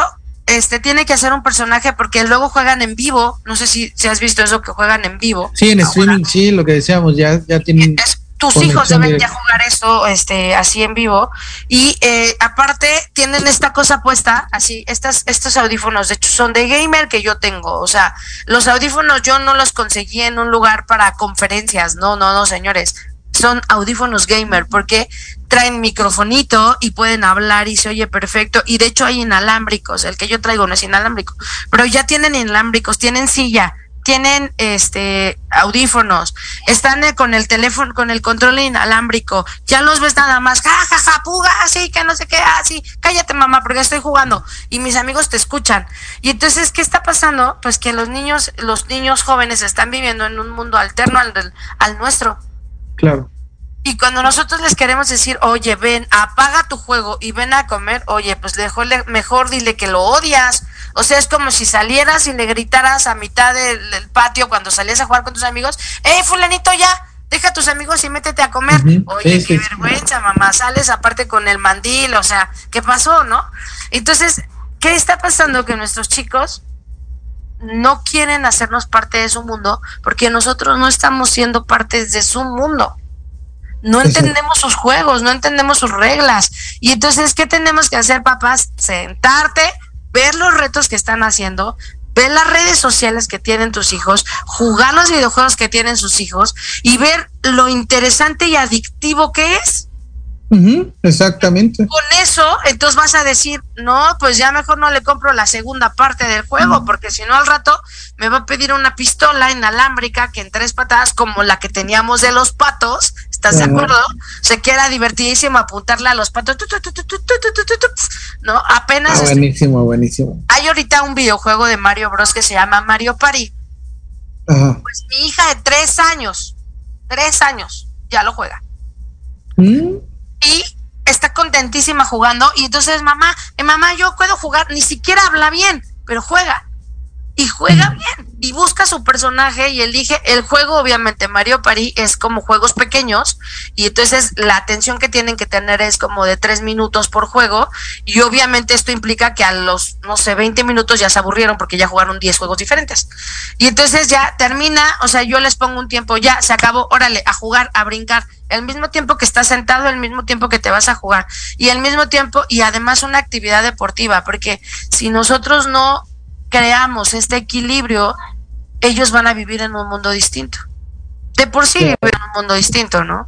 este tiene que hacer un personaje porque luego juegan en vivo, no sé si, si has visto eso que juegan en vivo. Sí, en streaming, sí, lo que decíamos, ya, ya tienen tus hijos deben ya jugar esto este así en vivo. Y eh, aparte tienen esta cosa puesta así estas estos audífonos de hecho son de gamer que yo tengo. O sea los audífonos yo no los conseguí en un lugar para conferencias. No no no señores. Son audífonos gamer porque traen microfonito y pueden hablar y se oye perfecto. Y de hecho hay inalámbricos. El que yo traigo no es inalámbrico pero ya tienen inalámbricos tienen silla tienen este audífonos, están eh, con el teléfono, con el control inalámbrico, ya los ves nada más, ja, ja, ja, puga, así, que no sé qué, así, cállate mamá, porque estoy jugando, y mis amigos te escuchan. Y entonces, ¿qué está pasando? Pues que los niños, los niños jóvenes están viviendo en un mundo alterno al, al nuestro. Claro. Y cuando nosotros les queremos decir, oye, ven, apaga tu juego y ven a comer, oye, pues mejor dile que lo odias, o sea, es como si salieras y le gritaras a mitad del, patio cuando salías a jugar con tus amigos, ¡eh, fulanito ya! Deja a tus amigos y métete a comer. Oye, qué vergüenza, mamá. Sales aparte con el mandil, o sea, ¿qué pasó, no? Entonces, ¿qué está pasando? Que nuestros chicos no quieren hacernos parte de su mundo porque nosotros no estamos siendo parte de su mundo. No entendemos sus juegos, no entendemos sus reglas. Y entonces, ¿qué tenemos que hacer, papás? Sentarte, ver los retos que están haciendo, ver las redes sociales que tienen tus hijos, jugar los videojuegos que tienen sus hijos y ver lo interesante y adictivo que es. Exactamente. Con eso, entonces vas a decir, no, pues ya mejor no le compro la segunda parte del juego, porque si no al rato me va a pedir una pistola inalámbrica que en tres patadas, como la que teníamos de los patos, ¿Estás de acuerdo? Se queda divertidísimo apuntarle a los patos. ¿No? Apenas. buenísimo, buenísimo. Hay ahorita un videojuego de Mario Bros que se llama Mario Party. Pues mi hija de tres años, tres años, ya lo juega. Y está contentísima jugando. Y entonces, mamá, mamá, yo puedo jugar, ni siquiera habla bien, pero juega y juega bien y busca su personaje y elige el juego obviamente Mario Party es como juegos pequeños y entonces la atención que tienen que tener es como de tres minutos por juego y obviamente esto implica que a los no sé 20 minutos ya se aburrieron porque ya jugaron 10 juegos diferentes. Y entonces ya termina o sea yo les pongo un tiempo ya se acabó órale a jugar a brincar el mismo tiempo que estás sentado, el mismo tiempo que te vas a jugar y el mismo tiempo y además una actividad deportiva, porque si nosotros no creamos este equilibrio, ellos van a vivir en un mundo distinto. De por sí viven en un mundo distinto, ¿no?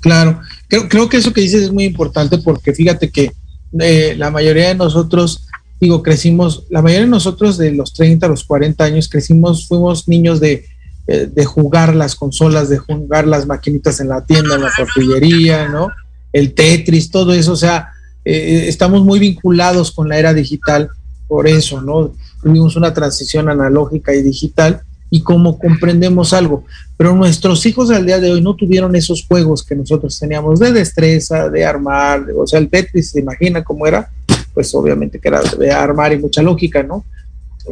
Claro, creo, creo que eso que dices es muy importante porque fíjate que eh, la mayoría de nosotros, digo, crecimos, la mayoría de nosotros de los 30 a los 40 años crecimos, fuimos niños de, eh, de jugar las consolas, de jugar las maquinitas en la tienda, en la tortillería, ¿no? El Tetris, todo eso, o sea, eh, estamos muy vinculados con la era digital por eso, ¿no? Tuvimos una transición analógica y digital y como comprendemos algo, pero nuestros hijos al día de hoy no tuvieron esos juegos que nosotros teníamos de destreza, de armar, o sea, el Tetris, ¿se imagina cómo era? Pues obviamente que era de armar y mucha lógica, ¿no?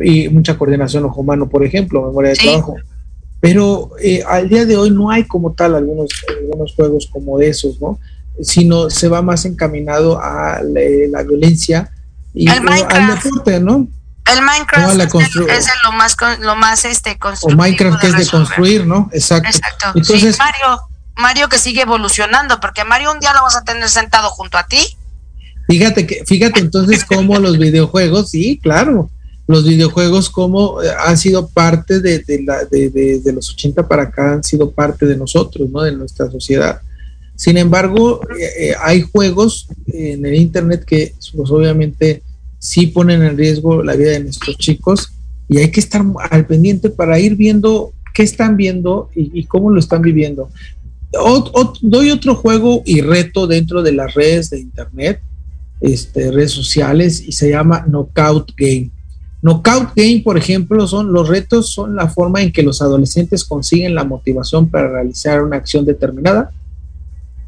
y mucha coordinación ojo-mano, por ejemplo, memoria de trabajo. Pero eh, al día de hoy no hay como tal algunos, algunos juegos como esos, ¿no? Sino se va más encaminado a la, violencia y al deporte, ¿no? El Minecraft es, lo más lo más este O Minecraft que es de construir, ¿no? Exacto. Exacto. Entonces, Mario, Mario que sigue evolucionando, porque Mario un día lo vas a tener sentado junto a ti. Fíjate que, fíjate entonces cómo los videojuegos, sí, claro, los videojuegos como eh, han sido parte de, la, de, los 80 para acá, han sido parte de nosotros, ¿no? De nuestra sociedad. Sin embargo, eh, eh, hay juegos en el Internet que pues, obviamente sí ponen en riesgo la vida de nuestros chicos y hay que estar al pendiente para ir viendo qué están viendo y, cómo lo están viviendo. doy otro juego y reto dentro de las redes de Internet, este, redes sociales, y se llama Knockout Game. Knockout Game, por ejemplo, son los retos, son la forma en que los adolescentes consiguen la motivación para realizar una acción determinada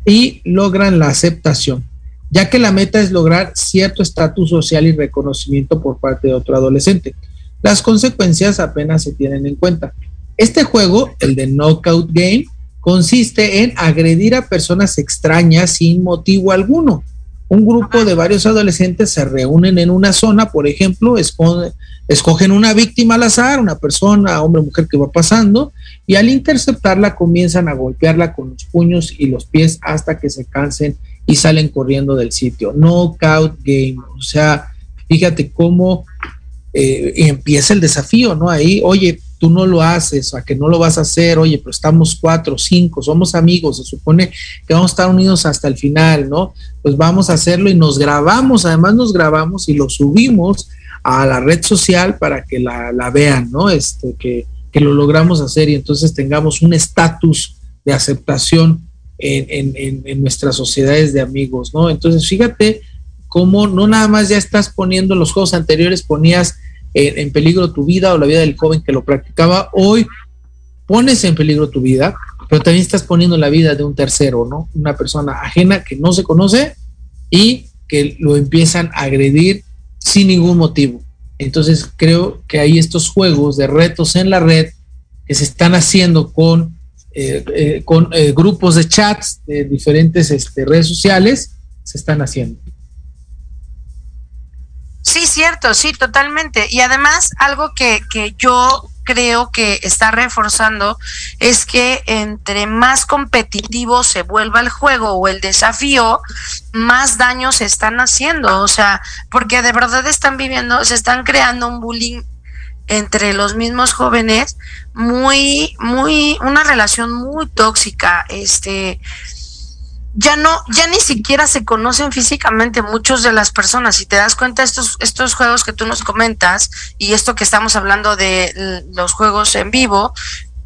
y logran la aceptación, ya que la meta es lograr cierto estatus social y reconocimiento por parte de otro adolescente. Las consecuencias apenas se tienen en cuenta. Este juego, el de Knockout Game, consiste en agredir a personas extrañas sin motivo alguno un grupo de varios adolescentes se reúnen en una zona, por ejemplo, escogen una víctima al azar, una persona, hombre o mujer que va pasando, y al interceptarla comienzan a golpearla con los puños y los pies hasta que se cansen y salen corriendo del sitio. Knockout game. O sea, fíjate cómo eh, empieza el desafío, ¿no? Ahí, oye, tú no lo haces, a que no lo vas a hacer, oye, pero estamos cuatro, cinco, somos amigos, se supone que vamos a estar unidos hasta el final, ¿no? Pues vamos a hacerlo y nos grabamos, además nos grabamos y lo subimos a la red social para que la, vean, ¿no? Este, que, que, lo logramos hacer y entonces tengamos un estatus de aceptación en, en, en nuestras sociedades de amigos, ¿no? Entonces, fíjate cómo no nada más ya estás poniendo los juegos anteriores, ponías en, peligro tu vida o la vida del joven que lo practicaba, hoy pones en peligro tu vida, pero también estás poniendo la vida de un tercero, ¿no? Una persona ajena que no se conoce y que lo empiezan a agredir sin ningún motivo. Entonces creo que hay estos juegos de retos en la red que se están haciendo con, eh, eh, con eh, grupos de chats de diferentes este, redes sociales, se están haciendo. Sí, cierto, sí, totalmente. Y además, algo que, que yo creo que está reforzando es que entre más competitivo se vuelva el juego o el desafío, más daños se están haciendo. O sea, porque de verdad están viviendo, se están creando un bullying entre los mismos jóvenes muy, muy, una relación muy tóxica. Este, ya no, ya ni siquiera se conocen físicamente muchos de las personas. Si te das cuenta, estos, estos juegos que tú nos comentas y esto que estamos hablando de los juegos en vivo,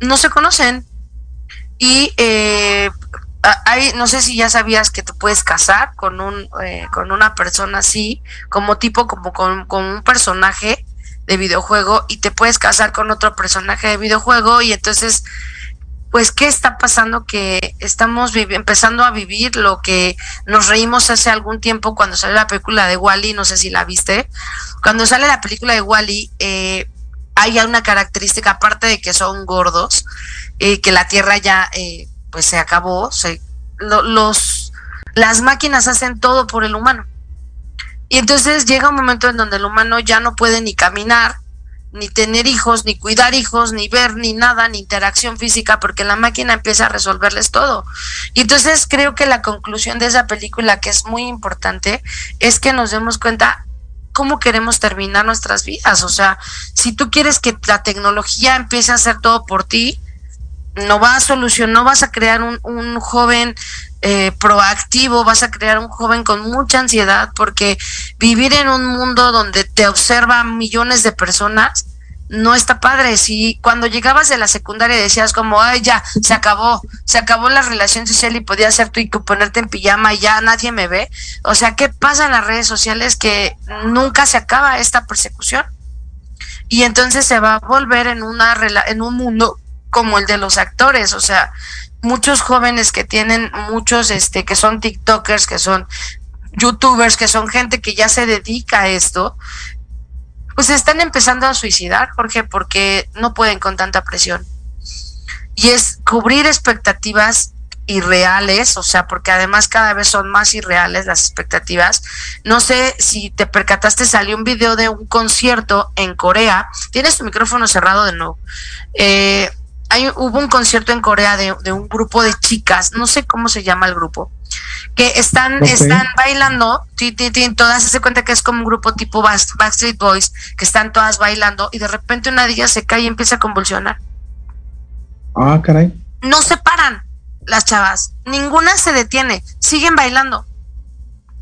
no se conocen. Y eh, hay, no sé si ya sabías que te puedes casar con un, eh, con una persona así, como tipo, como con, con un personaje de videojuego, y te puedes casar con otro personaje de videojuego, y entonces pues qué está pasando que estamos empezando a vivir lo que nos reímos hace algún tiempo cuando salió la película de Wally, no sé si la viste. Cuando sale la película de Wally, eh, hay una característica aparte de que son gordos, eh, que la Tierra ya eh, pues se acabó, se, los las máquinas hacen todo por el humano. Y entonces llega un momento en donde el humano ya no puede ni caminar, ni tener hijos, ni cuidar hijos, ni ver, ni nada, ni interacción física, porque la máquina empieza a resolverles todo. Y entonces creo que la conclusión de esa película, que es muy importante, es que nos demos cuenta cómo queremos terminar nuestras vidas. O sea, si tú quieres que la tecnología empiece a hacer todo por ti, no va a solucionar, no vas a crear un, un joven eh, proactivo, vas a crear un joven con mucha ansiedad, porque vivir en un mundo donde te observan millones de personas no está padre. Si cuando llegabas de la secundaria decías como, ay, ya, se acabó, se acabó la relación social y podías ser tú y ponerte en pijama y ya nadie me ve. O sea, ¿qué pasa en las redes sociales que nunca se acaba esta persecución? Y entonces se va a volver en una en un mundo como el de los actores, o sea, muchos jóvenes que tienen muchos, este, que son TikTokers, que son YouTubers, que son gente que ya se dedica a esto, pues se están empezando a suicidar, Jorge, porque no pueden con tanta presión. Y es cubrir expectativas irreales, o sea, porque además cada vez son más irreales las expectativas. No sé si te percataste, salió un video de un concierto en Corea. Tienes tu micrófono cerrado de nuevo. Eh, hay, hubo un concierto en Corea de, de, un grupo de chicas, no sé cómo se llama el grupo, que están, okay. están bailando, todas se cuenta que es como un grupo tipo Backstreet Boys, que están todas bailando y de repente una de ellas se cae y empieza a convulsionar. Ah, caray. No se paran las chavas, ninguna se detiene, siguen bailando.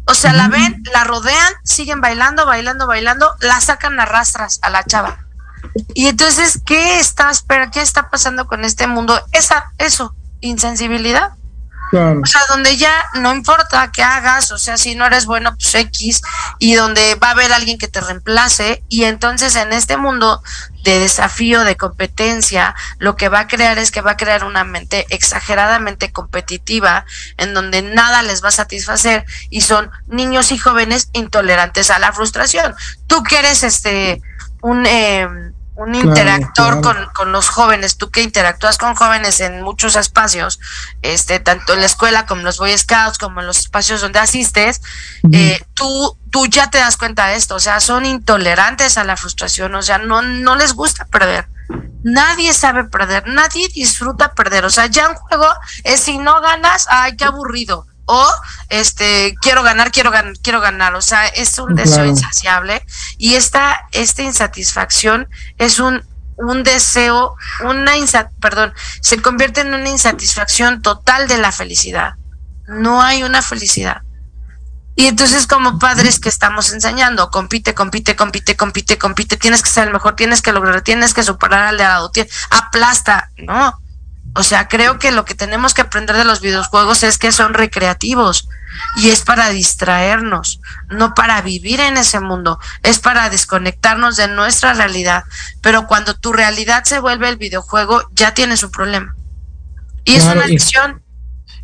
O sea, la ven, la rodean, siguen bailando, bailando, bailando, la sacan a rastras a la chava. Y entonces, ¿qué está, espera, qué está pasando con este mundo? Esa, eso, insensibilidad. Claro. O sea, donde ya no importa qué hagas, o sea, si no eres bueno, pues X, y donde va a haber alguien que te reemplace, y entonces en este mundo de desafío, de competencia, lo que va a crear es que va a crear una mente exageradamente competitiva, en donde nada les va a satisfacer, y son niños y jóvenes intolerantes a la frustración. Tú que eres este un eh, un interactor claro. Con, con, los jóvenes, tú que interactúas con jóvenes en muchos espacios, este, tanto en la escuela como en los Boy Scouts, como en los espacios donde asistes, uh -huh. eh, tú, tú ya te das cuenta de esto, o sea, son intolerantes a la frustración, o sea, no, no les gusta perder. Nadie sabe perder, nadie disfruta perder, o sea, ya un juego es si no ganas, ay, qué aburrido o este quiero ganar, quiero ganar, quiero ganar, o sea, es un deseo insaciable. Y esta esta insatisfacción es un un deseo, una insa perdón, se convierte en una insatisfacción total de la felicidad. No hay una felicidad. Y entonces como padres que estamos enseñando, compite, compite, compite, compite, compite, tienes que ser el mejor, tienes que lograr, tienes que superar al de lado, aplasta, no, o sea, creo que lo que tenemos que aprender de los videojuegos es que son recreativos y es para distraernos, no para vivir en ese mundo, es para desconectarnos de nuestra realidad. Pero cuando tu realidad se vuelve el videojuego, ya tienes un problema. Y claro, es una lección.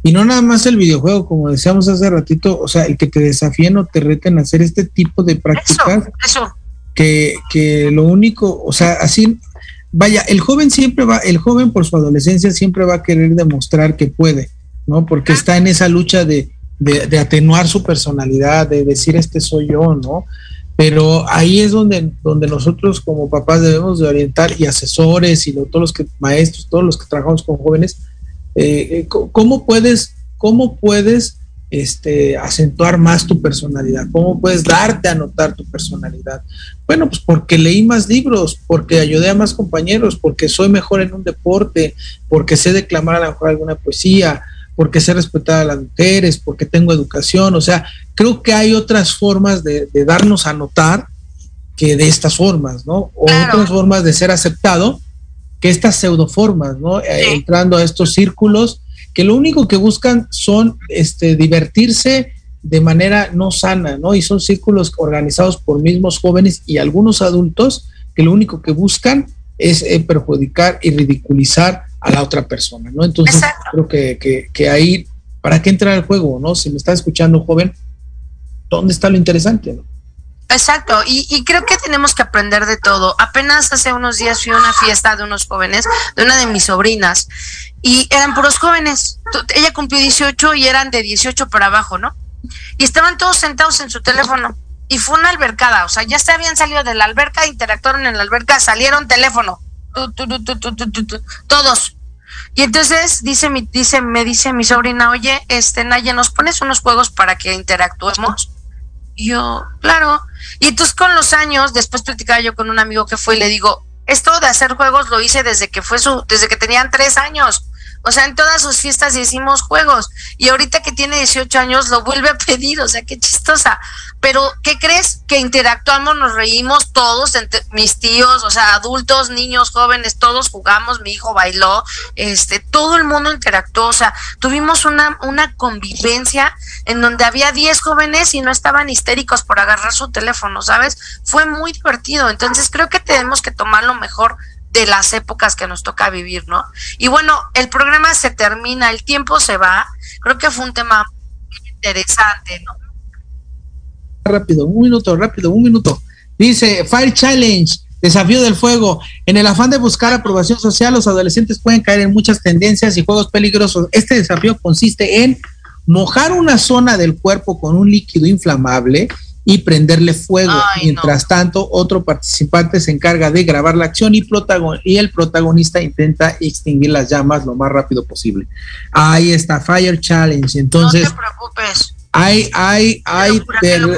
Y, y, no nada más el videojuego, como decíamos hace ratito, o sea, el que te desafíen o te reten a hacer este tipo de prácticas. Eso, eso. Que, que lo único, o sea, así vaya, el joven siempre va, el joven por su adolescencia siempre va a querer demostrar que puede, ¿no? Porque está en esa lucha de, de, de, atenuar su personalidad, de decir este soy yo, ¿no? Pero ahí es donde, donde nosotros como papás debemos de orientar y asesores y lo, todos los que, maestros, todos los que trabajamos con jóvenes, eh, ¿cómo puedes, cómo puedes este, acentuar más tu personalidad? ¿Cómo puedes darte a notar tu personalidad? Bueno, pues porque leí más libros, porque ayudé a más compañeros, porque soy mejor en un deporte, porque sé declamar a lo mejor alguna poesía, porque sé respetar a las mujeres, porque tengo educación. O sea, creo que hay otras formas de, de darnos a notar que de estas formas, ¿no? O claro. otras formas de ser aceptado que estas pseudoformas, ¿no? Sí. Entrando a estos círculos que lo único que buscan son este, divertirse de manera no sana, ¿no? Y son círculos organizados por mismos jóvenes y algunos adultos que lo único que buscan es eh, perjudicar y ridiculizar a la otra persona, ¿no? Entonces Exacto. creo que, que, que, ahí, ¿para qué entrar al juego, no? Si me está escuchando joven, ¿dónde está lo interesante, no? Exacto, y, y, creo que tenemos que aprender de todo. Apenas hace unos días fui a una fiesta de unos jóvenes, de una de mis sobrinas, y eran puros jóvenes. Ella cumplió 18 y eran de 18 para abajo, ¿no? Y estaban todos sentados en su teléfono. Y fue una albercada, o sea, ya se habían salido de la alberca, interactuaron en la alberca, salieron teléfono. Todos. Y entonces dice mi, dice, me dice mi sobrina, oye, este Naya, ¿nos pones unos juegos para que interactuemos? Yo, claro. Y entonces con los años, después platicaba yo con un amigo que fue y le digo, esto de hacer juegos lo hice desde que fue su, desde que tenían tres años. O sea, en todas sus fiestas hicimos juegos. Y ahorita que tiene 18 años lo vuelve a pedir. O sea, qué chistosa. Pero, ¿qué crees? Que interactuamos, nos reímos todos, entre mis tíos, o sea, adultos, niños, jóvenes, todos jugamos, mi hijo bailó, este, todo el mundo interactuó. O sea, tuvimos una, una convivencia en donde había 10 jóvenes y no estaban histéricos por agarrar su teléfono, ¿sabes? Fue muy divertido. Entonces, creo que tenemos que tomarlo mejor de las épocas que nos toca vivir, ¿no? Y bueno, el programa se termina, el tiempo se va. Creo que fue un tema interesante, ¿no? Rápido, un minuto, rápido, un minuto. Dice Fire Challenge, desafío del fuego. En el afán de buscar aprobación social, los adolescentes pueden caer en muchas tendencias y juegos peligrosos. Este desafío consiste en mojar una zona del cuerpo con un líquido inflamable y prenderle fuego. Mientras tanto, otro participante se encarga de grabar la acción y, y el protagonista intenta extinguir las llamas lo más rápido posible. Ahí está, Fire Challenge. Entonces, no te preocupes. Hay, hay, hay, de,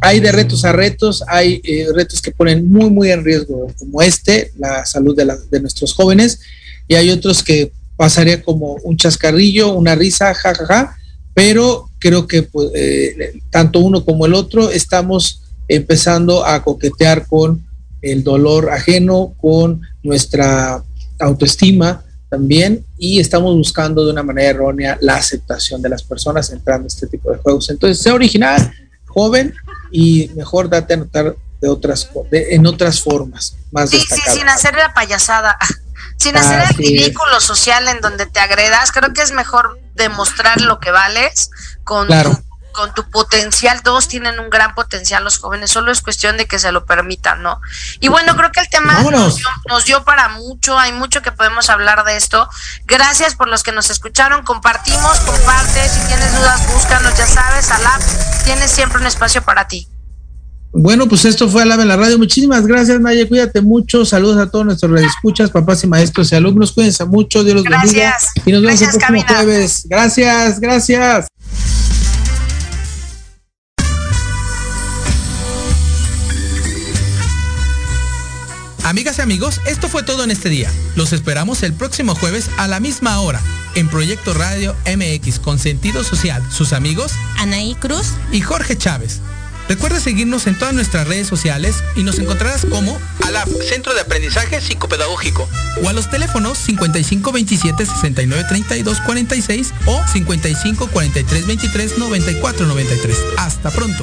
hay de retos a retos, hay eh, retos que ponen muy, muy en riesgo, como este, la salud de, de nuestros jóvenes, y hay otros que pasaría como un chascarrillo, una risa, jajaja. Ja, ja, pero creo que pues, eh, tanto uno como el otro estamos empezando a coquetear con el dolor ajeno, con nuestra autoestima también y estamos buscando de una manera errónea la aceptación de las personas entrando a este tipo de juegos. Entonces, sea original, joven y mejor date a notar de otras en otras formas más sí, Sí, sin hacer la payasada, sin hacer el ridículo social en donde te agredas, creo que es mejor demostrar lo que vales con, tu, con tu potencial. Todos tienen un gran potencial los jóvenes, solo es cuestión de que se lo permitan, ¿no? Y bueno, creo que el tema nos dio, nos dio, para mucho, hay mucho que podemos hablar de esto. Gracias por los que nos escucharon, compartimos, comparte, si tienes dudas, búscanos, ya sabes, Alap, tienes siempre un espacio para ti. Bueno, pues esto fue Alaba en la radio. Muchísimas gracias, Naya. Cuídate mucho. Saludos a todos nuestros escuchas, papás y maestros y alumnos. Cuídense mucho. Dios los bendiga. Y nos vemos el próximo jueves. Gracias, gracias. Amigas y amigos, esto fue todo en este día. Los esperamos el próximo jueves a la misma hora en Proyecto Radio MX con sentido social. Sus amigos Anaí Cruz y Jorge Chávez. Recuerda seguirnos en todas nuestras redes sociales y nos encontrarás como ALAP, Centro de Aprendizaje Psicopedagógico, o a los teléfonos 55 27 69 32 46 o 55 43 23 94 93. Hasta pronto.